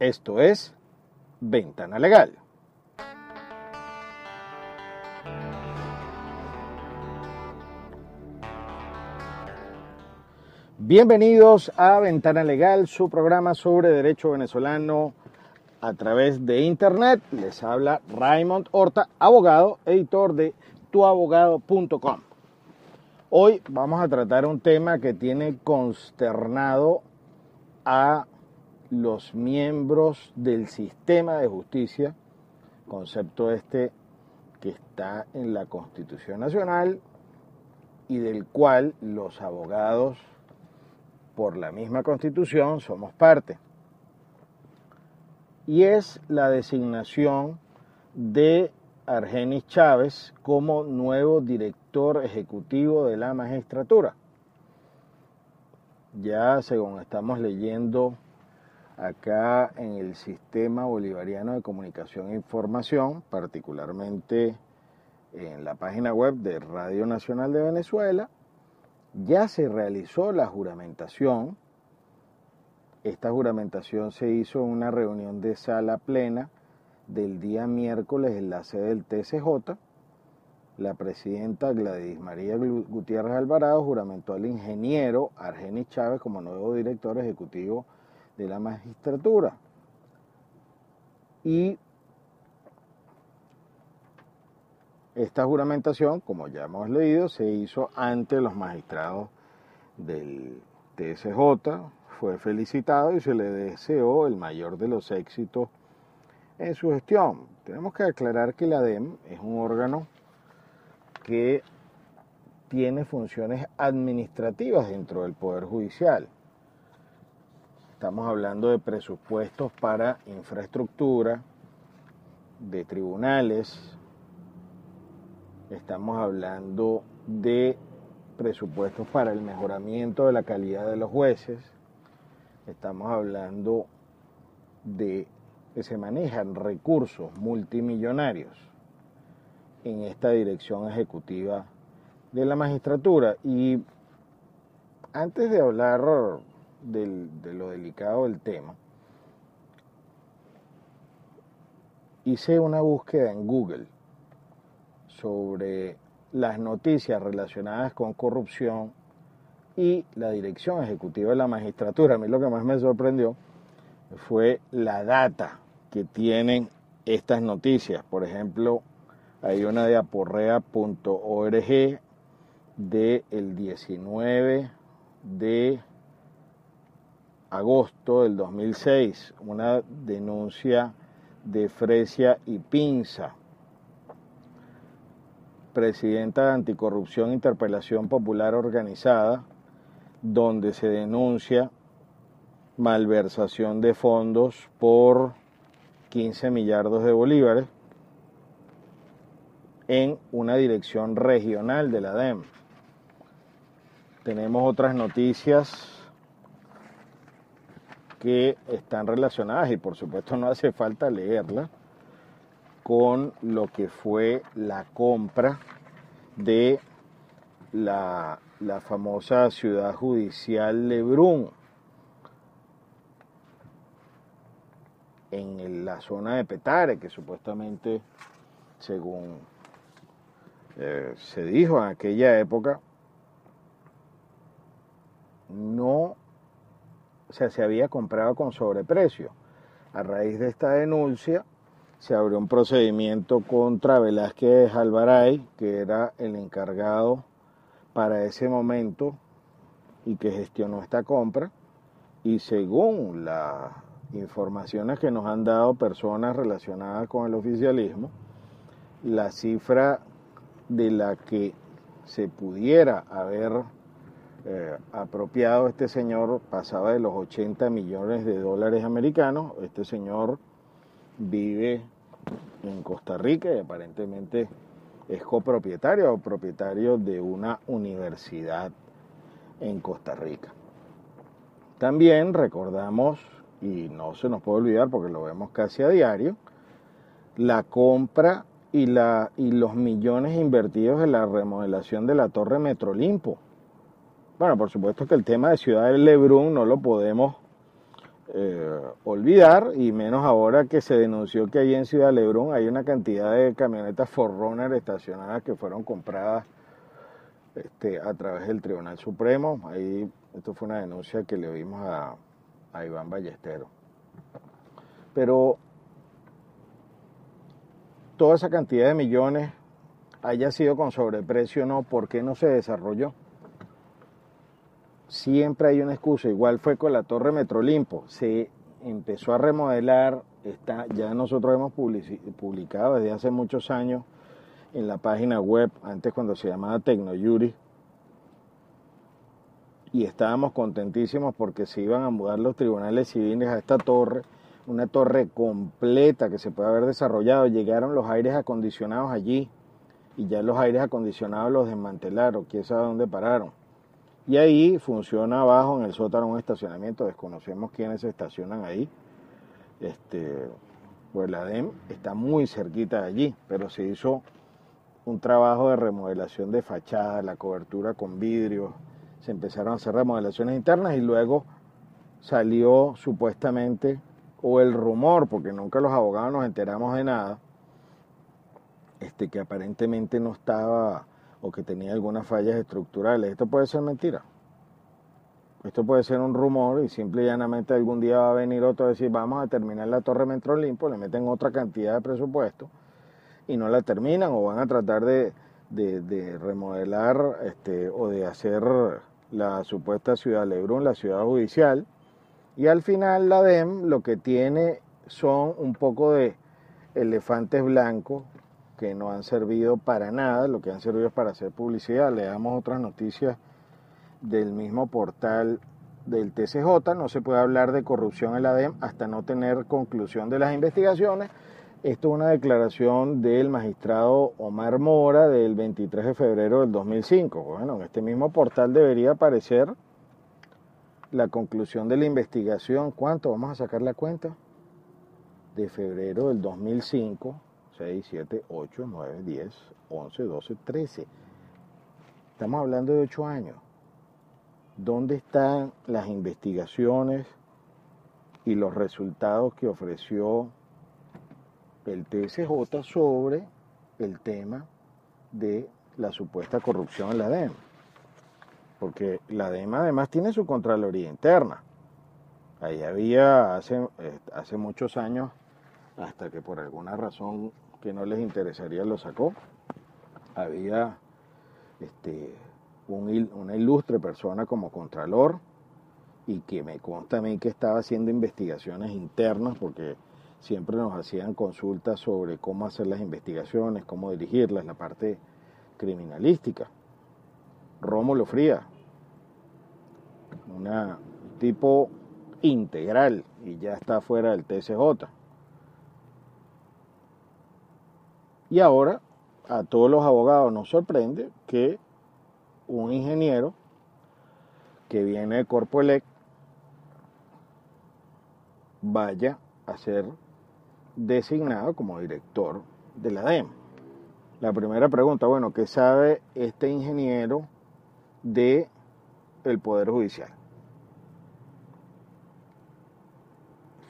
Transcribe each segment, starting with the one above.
Esto es Ventana Legal. Bienvenidos a Ventana Legal, su programa sobre derecho venezolano a través de Internet. Les habla Raymond Horta, abogado, editor de tuabogado.com. Hoy vamos a tratar un tema que tiene consternado a los miembros del sistema de justicia, concepto este que está en la Constitución Nacional y del cual los abogados por la misma Constitución somos parte. Y es la designación de Argenis Chávez como nuevo director ejecutivo de la magistratura. Ya según estamos leyendo acá en el sistema bolivariano de comunicación e información, particularmente en la página web de Radio Nacional de Venezuela, ya se realizó la juramentación. Esta juramentación se hizo en una reunión de sala plena del día miércoles en la sede del TCJ, la presidenta Gladys María Gutiérrez Alvarado juramentó al ingeniero Argenis Chávez como nuevo director ejecutivo de la magistratura. Y esta juramentación, como ya hemos leído, se hizo ante los magistrados del TSJ, fue felicitado y se le deseó el mayor de los éxitos en su gestión. Tenemos que aclarar que la DEM es un órgano que tiene funciones administrativas dentro del Poder Judicial. Estamos hablando de presupuestos para infraestructura, de tribunales, estamos hablando de presupuestos para el mejoramiento de la calidad de los jueces, estamos hablando de que se manejan recursos multimillonarios en esta dirección ejecutiva de la magistratura. Y antes de hablar de lo delicado del tema, hice una búsqueda en Google sobre las noticias relacionadas con corrupción y la dirección ejecutiva de la magistratura. A mí lo que más me sorprendió fue la data que tienen estas noticias. Por ejemplo, hay una de aporrea.org del el 19 de agosto del 2006, una denuncia de Fresia y Pinza, presidenta de Anticorrupción e Interpelación Popular Organizada, donde se denuncia malversación de fondos por 15 millardos de bolívares en una dirección regional de la DEM. Tenemos otras noticias que están relacionadas y por supuesto no hace falta leerlas con lo que fue la compra de la, la famosa ciudad judicial Lebrun en la zona de Petare, que supuestamente, según eh, se dijo en aquella época, no, sea, se había comprado con sobreprecio. A raíz de esta denuncia, se abrió un procedimiento contra Velázquez Alvaray, que era el encargado para ese momento y que gestionó esta compra. Y según la informaciones que nos han dado personas relacionadas con el oficialismo, la cifra de la que se pudiera haber eh, apropiado este señor pasaba de los 80 millones de dólares americanos. Este señor vive en Costa Rica y aparentemente es copropietario o propietario de una universidad en Costa Rica. También recordamos y no se nos puede olvidar porque lo vemos casi a diario, la compra y, la, y los millones invertidos en la remodelación de la Torre Metrolimpo. Bueno, por supuesto que el tema de Ciudad del Lebrun no lo podemos eh, olvidar, y menos ahora que se denunció que ahí en Ciudad Lebrón hay una cantidad de camionetas Forerunner estacionadas que fueron compradas este, a través del Tribunal Supremo. Ahí, esto fue una denuncia que le oímos a, a Iván Ballestero. Pero toda esa cantidad de millones haya sido con sobreprecio o no, ¿por qué no se desarrolló? Siempre hay una excusa. Igual fue con la Torre Metrolimpo. Se empezó a remodelar, está, ya nosotros hemos publicado desde hace muchos años en la página web, antes cuando se llamaba Tecnoyuri, y estábamos contentísimos porque se iban a mudar los tribunales civiles a esta torre, una torre completa que se puede haber desarrollado. Llegaron los aires acondicionados allí y ya los aires acondicionados los desmantelaron, quién sabe dónde pararon y ahí funciona abajo en el sótano un estacionamiento, desconocemos quiénes se estacionan ahí. Este, pues la DEM está muy cerquita de allí, pero se hizo un trabajo de remodelación de fachada, la cobertura con vidrio, se empezaron a hacer remodelaciones internas y luego salió supuestamente, o el rumor, porque nunca los abogados nos enteramos de nada, este, que aparentemente no estaba o que tenía algunas fallas estructurales. Esto puede ser mentira. Esto puede ser un rumor y simple y llanamente algún día va a venir otro a decir vamos a terminar la torre Metro Limpo, le meten otra cantidad de presupuesto y no la terminan o van a tratar de, remodelar este, o de hacer la supuesta ciudad Lebrun, la ciudad judicial. Y al final la DEM lo que tiene son un poco de elefantes blancos que no han servido para nada, lo que han servido es para hacer publicidad. Le damos otras noticias del mismo portal del TCJ, no se puede hablar de corrupción en la DEM hasta no tener conclusión de las investigaciones. Esto es una declaración del magistrado Omar Mora del 23 de febrero del 2005. Bueno, en este mismo portal debería aparecer la conclusión de la investigación. ¿Cuánto? Vamos a sacar la cuenta. De febrero del 2005 6, 7, 8, 9, 10, 11, 12, 13. Estamos hablando de 8 años. ¿Dónde están las investigaciones y los resultados que ofreció el TSJ sobre el tema de la supuesta corrupción en la DEM? Porque la DEM además tiene su Contraloría interna. Ahí había hace, eh, hace muchos años, hasta que por alguna razón que no les interesaría lo sacó. Había este, una ilustre persona como Contralor y que me consta a mí que estaba haciendo investigaciones internas porque siempre nos hacían consultas sobre cómo hacer las investigaciones, cómo dirigirlas, la parte criminalística. Rómulo Fría, un tipo integral y ya está fuera del TSJ. Y ahora a todos los abogados nos sorprende que un ingeniero que viene de Corpoelec vaya a ser designado como director de la DEM. La primera pregunta, bueno, ¿qué sabe este ingeniero de el Poder Judicial?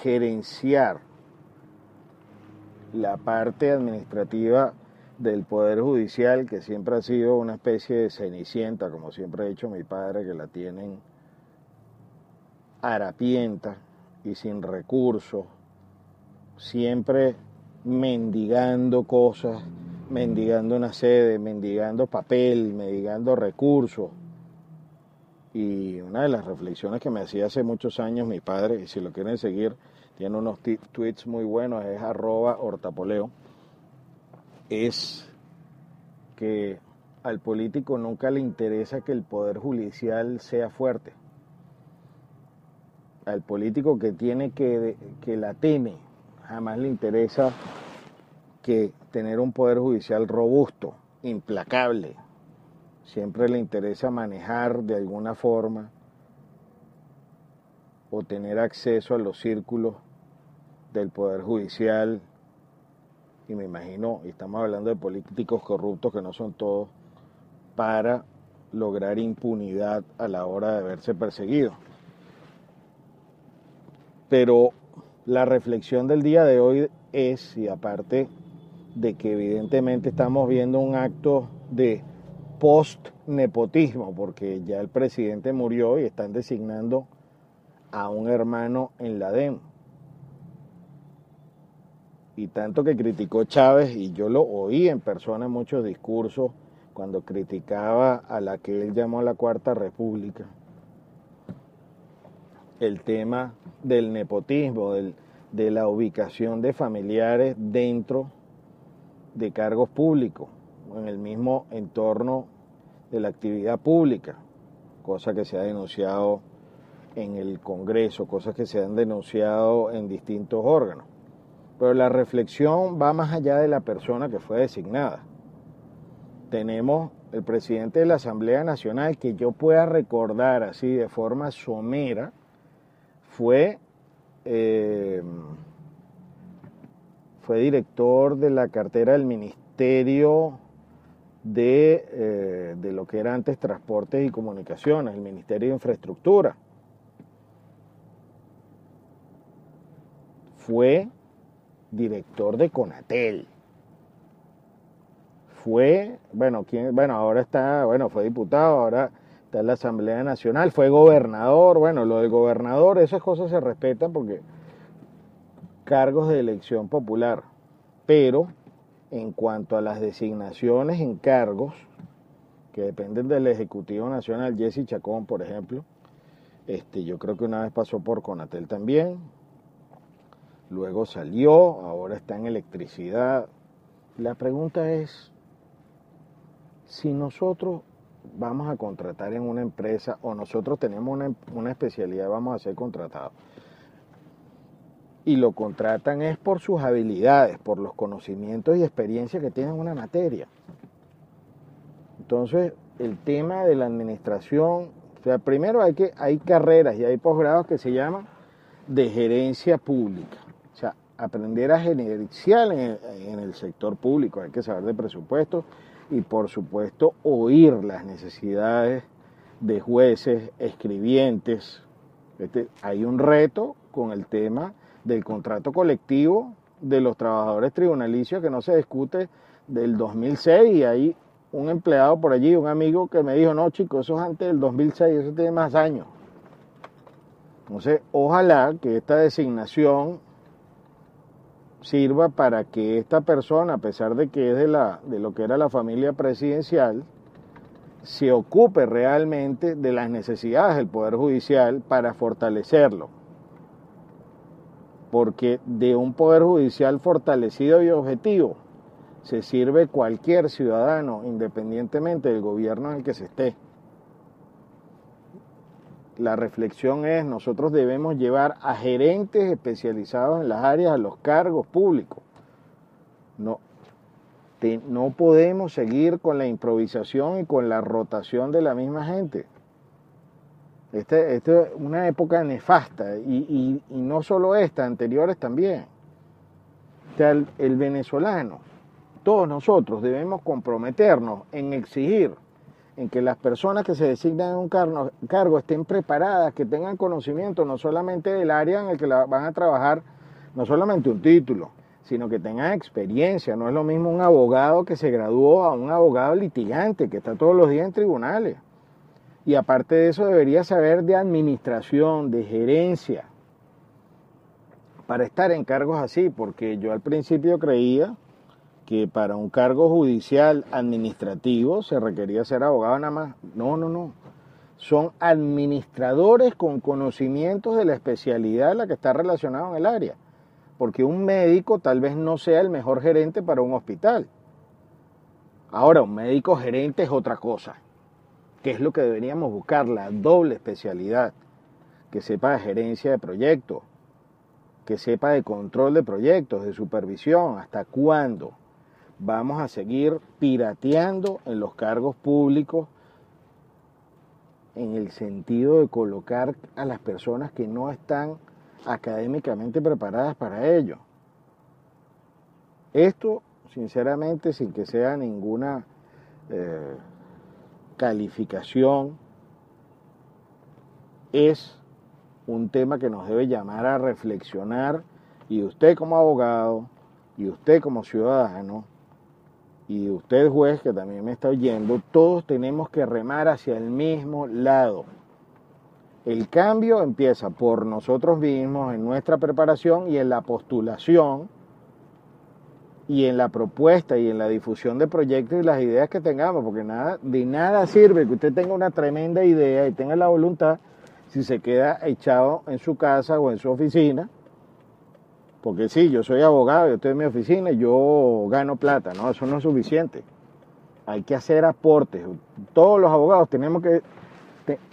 Gerenciar la parte administrativa del Poder Judicial, que siempre ha sido una especie de cenicienta, como siempre ha dicho mi padre, que la tienen harapienta y sin recursos, siempre mendigando cosas, mendigando una sede, mendigando papel, mendigando recursos. Y una de las reflexiones que me hacía hace muchos años mi padre, y si lo quieren seguir, tiene unos tweets muy buenos, es arroba hortapoleo, es que al político nunca le interesa que el poder judicial sea fuerte. Al político que tiene que, que la teme, jamás le interesa que tener un poder judicial robusto, implacable. Siempre le interesa manejar de alguna forma o tener acceso a los círculos del Poder Judicial, y me imagino, y estamos hablando de políticos corruptos que no son todos, para lograr impunidad a la hora de verse perseguido. Pero la reflexión del día de hoy es, y aparte de que evidentemente estamos viendo un acto de post-nepotismo, porque ya el presidente murió y están designando a un hermano en la DEM. Y tanto que criticó Chávez, y yo lo oí en persona en muchos discursos, cuando criticaba a la que él llamó la Cuarta República, el tema del nepotismo, de la ubicación de familiares dentro de cargos públicos, en el mismo entorno de la actividad pública, cosa que se ha denunciado en el Congreso, cosas que se han denunciado en distintos órganos. Pero la reflexión va más allá de la persona que fue designada. Tenemos el presidente de la Asamblea Nacional que yo pueda recordar así de forma somera, fue, eh, fue director de la cartera del Ministerio de, eh, de lo que era antes Transportes y Comunicaciones, el Ministerio de Infraestructura. Fue director de Conatel. Fue, bueno, ¿quién? bueno, ahora está, bueno, fue diputado, ahora está en la Asamblea Nacional, fue gobernador, bueno, lo del gobernador, esas cosas se respetan porque cargos de elección popular, pero en cuanto a las designaciones en cargos que dependen del Ejecutivo Nacional, Jesse Chacón, por ejemplo, este, yo creo que una vez pasó por Conatel también, luego salió, ahora está en electricidad. La pregunta es, si nosotros vamos a contratar en una empresa o nosotros tenemos una, especialidad, vamos a ser contratados. Y lo contratan es por sus habilidades, por los conocimientos y experiencia que tienen en una materia. Entonces, el tema de la administración, o sea, primero hay que hay carreras y hay posgrados que se llaman de gerencia pública aprender a gerenciar en el, sector público, hay que saber de presupuesto y por supuesto oír las necesidades de jueces, escribientes. Este, hay un reto con el tema del contrato colectivo de los trabajadores tribunalicios que no se discute del 2006 y hay un empleado por allí, un amigo que me dijo, no chicos, eso es antes del 2006, eso tiene más años. Entonces, ojalá que esta designación sirva para que esta persona, a pesar de que es de, la, de lo que era la familia presidencial, se ocupe realmente de las necesidades del Poder Judicial para fortalecerlo. Porque de un Poder Judicial fortalecido y objetivo se sirve cualquier ciudadano, independientemente del gobierno en el que se esté la reflexión es, nosotros debemos llevar a gerentes especializados en las áreas a los cargos públicos. No, no podemos seguir con la improvisación y con la rotación de la misma gente. Esta este es una época nefasta y, no solo esta, anteriores también. el venezolano, todos nosotros debemos comprometernos en exigir en que las personas que se designan en un cargo, estén preparadas, que tengan conocimiento no solamente del área en el que van a trabajar, no solamente un título, sino que tengan experiencia. No es lo mismo un abogado que se graduó a un abogado litigante que está todos los días en tribunales. Y aparte de eso debería saber de administración, de gerencia, para estar en cargos así, porque yo al principio creía que para un cargo judicial administrativo se requería ser abogado nada más. No, no, no. Son administradores con conocimientos de la especialidad en la que está relacionado en el área. Porque un médico tal vez no sea el mejor gerente para un hospital. Ahora, un médico gerente es otra cosa. ¿Qué es lo que deberíamos buscar? La doble especialidad. Que sepa de gerencia de proyectos, que sepa de control de proyectos, de supervisión, hasta cuándo vamos a seguir pirateando en los cargos públicos en el sentido de colocar a las personas que no están académicamente preparadas para ello. Esto, sinceramente, sin que sea ninguna eh, calificación, es un tema que nos debe llamar a reflexionar y usted como abogado y usted como ciudadano y usted juez que también me está oyendo, todos tenemos que remar hacia el mismo lado. El cambio empieza por nosotros mismos, en nuestra preparación y en la postulación y en la propuesta y en la difusión de proyectos y las ideas que tengamos, porque nada, de nada sirve que usted tenga una tremenda idea y tenga la voluntad si se queda echado en su casa o en su oficina, porque sí, yo soy abogado, yo estoy en mi oficina y yo gano plata, no, eso no es suficiente. Hay que hacer aportes. Todos los abogados tenemos que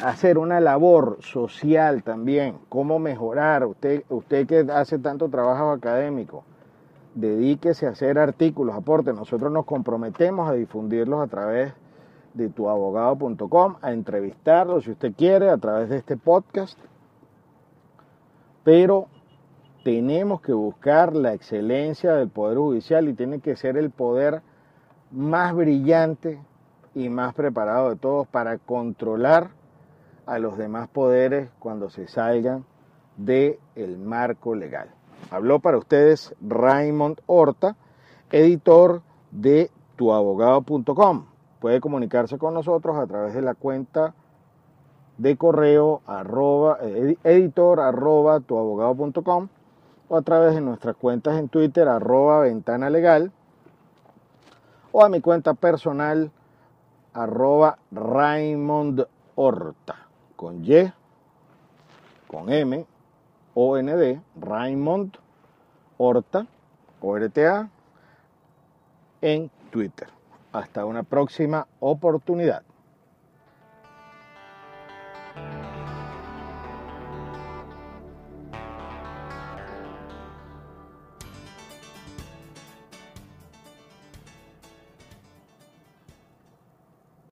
hacer una labor social también, cómo mejorar. Usted, usted que hace tanto trabajo académico, dedíquese a hacer artículos, aportes. Nosotros nos comprometemos a difundirlos a través de tuabogado.com, a entrevistarlos si usted quiere a través de este podcast. Pero tenemos que buscar la excelencia del Poder Judicial y tiene que ser el poder más brillante y más preparado de todos para controlar a los demás poderes cuando se salgan del el marco legal. Habló para ustedes Raymond Horta, editor de tuabogado.com. Puede comunicarse con nosotros a través de la cuenta de correo arroba, editor arroba tuabogado.com o a través de nuestras cuentas en Twitter arroba ventana legal o a mi cuenta personal arroba Raymond Horta con Y, con M, O N D, Raymond Horta, ORTA, en Twitter. Hasta una próxima oportunidad.